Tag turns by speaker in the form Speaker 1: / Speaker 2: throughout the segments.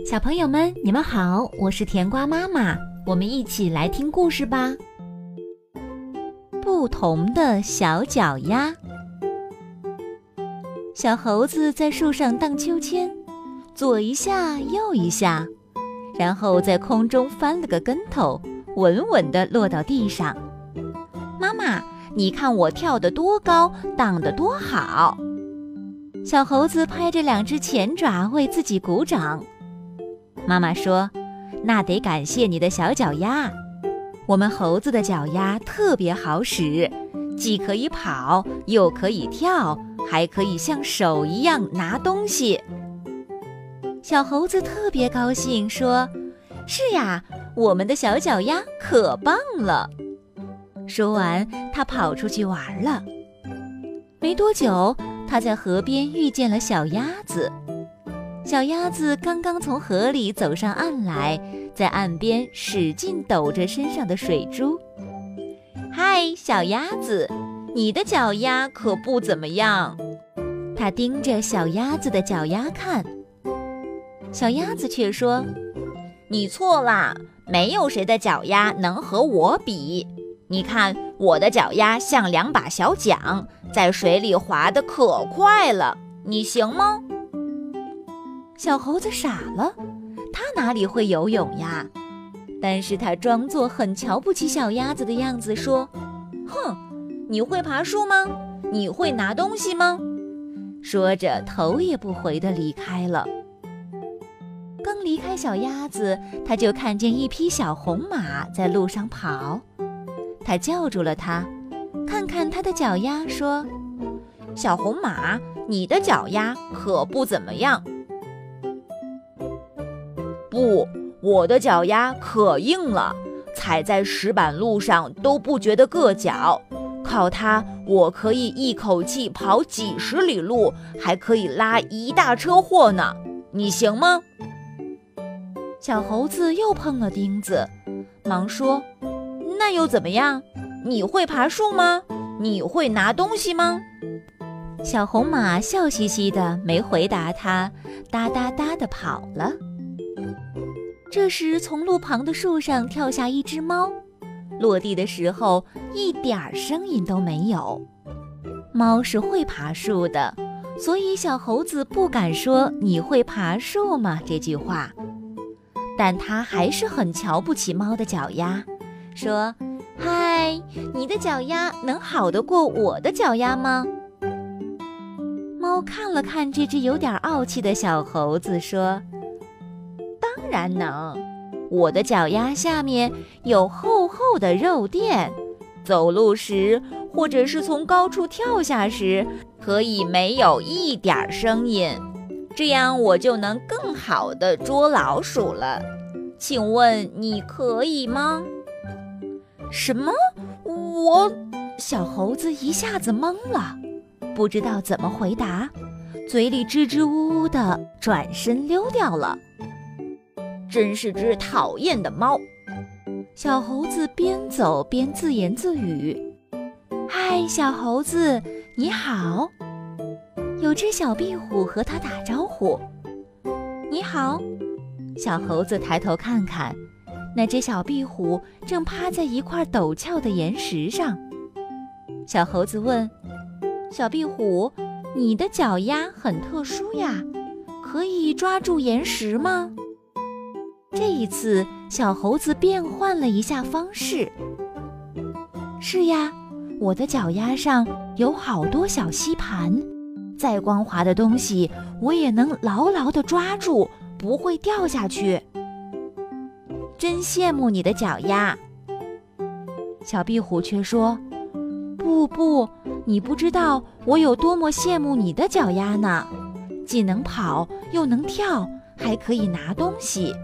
Speaker 1: 小朋友们，你们好，我是甜瓜妈妈，我们一起来听故事吧。不同的小脚丫，小猴子在树上荡秋千，左一下右一下，然后在空中翻了个跟头，稳稳地落到地上。妈妈，你看我跳得多高，荡得多好！小猴子拍着两只前爪为自己鼓掌。妈妈说：“那得感谢你的小脚丫。我们猴子的脚丫特别好使，既可以跑，又可以跳，还可以像手一样拿东西。”小猴子特别高兴，说：“是呀，我们的小脚丫可棒了。”说完，他跑出去玩了。没多久，他在河边遇见了小鸭子。小鸭子刚刚从河里走上岸来，在岸边使劲抖着身上的水珠。嗨，小鸭子，你的脚丫可不怎么样。它盯着小鸭子的脚丫看。小鸭子却说：“你错啦，没有谁的脚丫能和我比。你看我的脚丫像两把小桨，在水里划得可快了。你行吗？”小猴子傻了，他哪里会游泳呀？但是他装作很瞧不起小鸭子的样子，说：“哼，你会爬树吗？你会拿东西吗？”说着，头也不回地离开了。刚离开小鸭子，他就看见一匹小红马在路上跑，他叫住了它，看看它的脚丫，说：“小红马，你的脚丫可不怎么样。”不，我的脚丫可硬了，踩在石板路上都不觉得硌脚。靠它，我可以一口气跑几十里路，还可以拉一大车货呢。你行吗？小猴子又碰了钉子，忙说：“那又怎么样？你会爬树吗？你会拿东西吗？”小红马笑嘻嘻的，没回答他，哒哒哒的跑了。这时，从路旁的树上跳下一只猫，落地的时候一点儿声音都没有。猫是会爬树的，所以小猴子不敢说“你会爬树吗”这句话，但他还是很瞧不起猫的脚丫，说：“嗨，你的脚丫能好得过我的脚丫吗？”猫看了看这只有点傲气的小猴子，说。然能，我的脚丫下面有厚厚的肉垫，走路时或者是从高处跳下时，可以没有一点声音，这样我就能更好的捉老鼠了。请问你可以吗？什么？我小猴子一下子懵了，不知道怎么回答，嘴里支支吾吾的，转身溜掉了。真是只讨厌的猫！小猴子边走边自言自语：“嗨，小猴子，你好！”有只小壁虎和它打招呼：“你好。”小猴子抬头看看，那只小壁虎正趴在一块陡峭的岩石上。小猴子问：“小壁虎，你的脚丫很特殊呀，可以抓住岩石吗？”这一次，小猴子变换了一下方式。是呀，我的脚丫上有好多小吸盘，再光滑的东西我也能牢牢地抓住，不会掉下去。真羡慕你的脚丫。小壁虎却说：“不不，你不知道我有多么羡慕你的脚丫呢，既能跑又能跳，还可以拿东西。”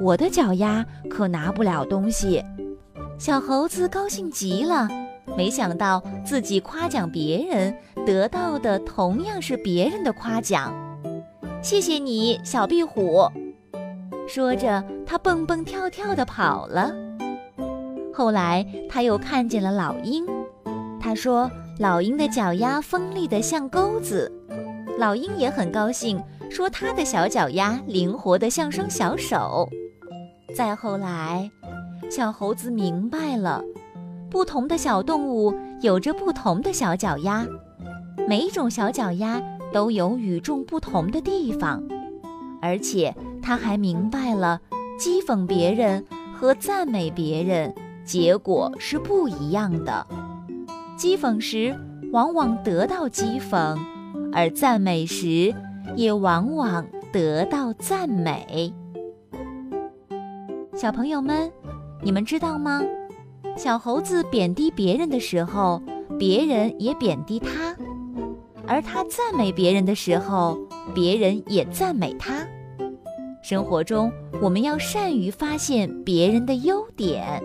Speaker 1: 我的脚丫可拿不了东西，小猴子高兴极了。没想到自己夸奖别人，得到的同样是别人的夸奖。谢谢你，小壁虎。说着，它蹦蹦跳跳地跑了。后来，他又看见了老鹰。他说：“老鹰的脚丫锋利得像钩子。”老鹰也很高兴，
Speaker 2: 说他的小脚丫灵活得像双小手。再后来，小猴子明白了，不同的小动物有着不同的小脚丫，每一种小脚丫都有与众不同的地方，而且他还明白了，讥讽别人和赞美别人结果是不一样的。讥讽时往往得到讥讽，而赞美时也往往得到赞美。小朋友们，你们知道吗？小猴子贬低别人的时候，别人也贬低他；而他赞美别人的时候，别人也赞美他。生活中，我们要善于发现别人的优点。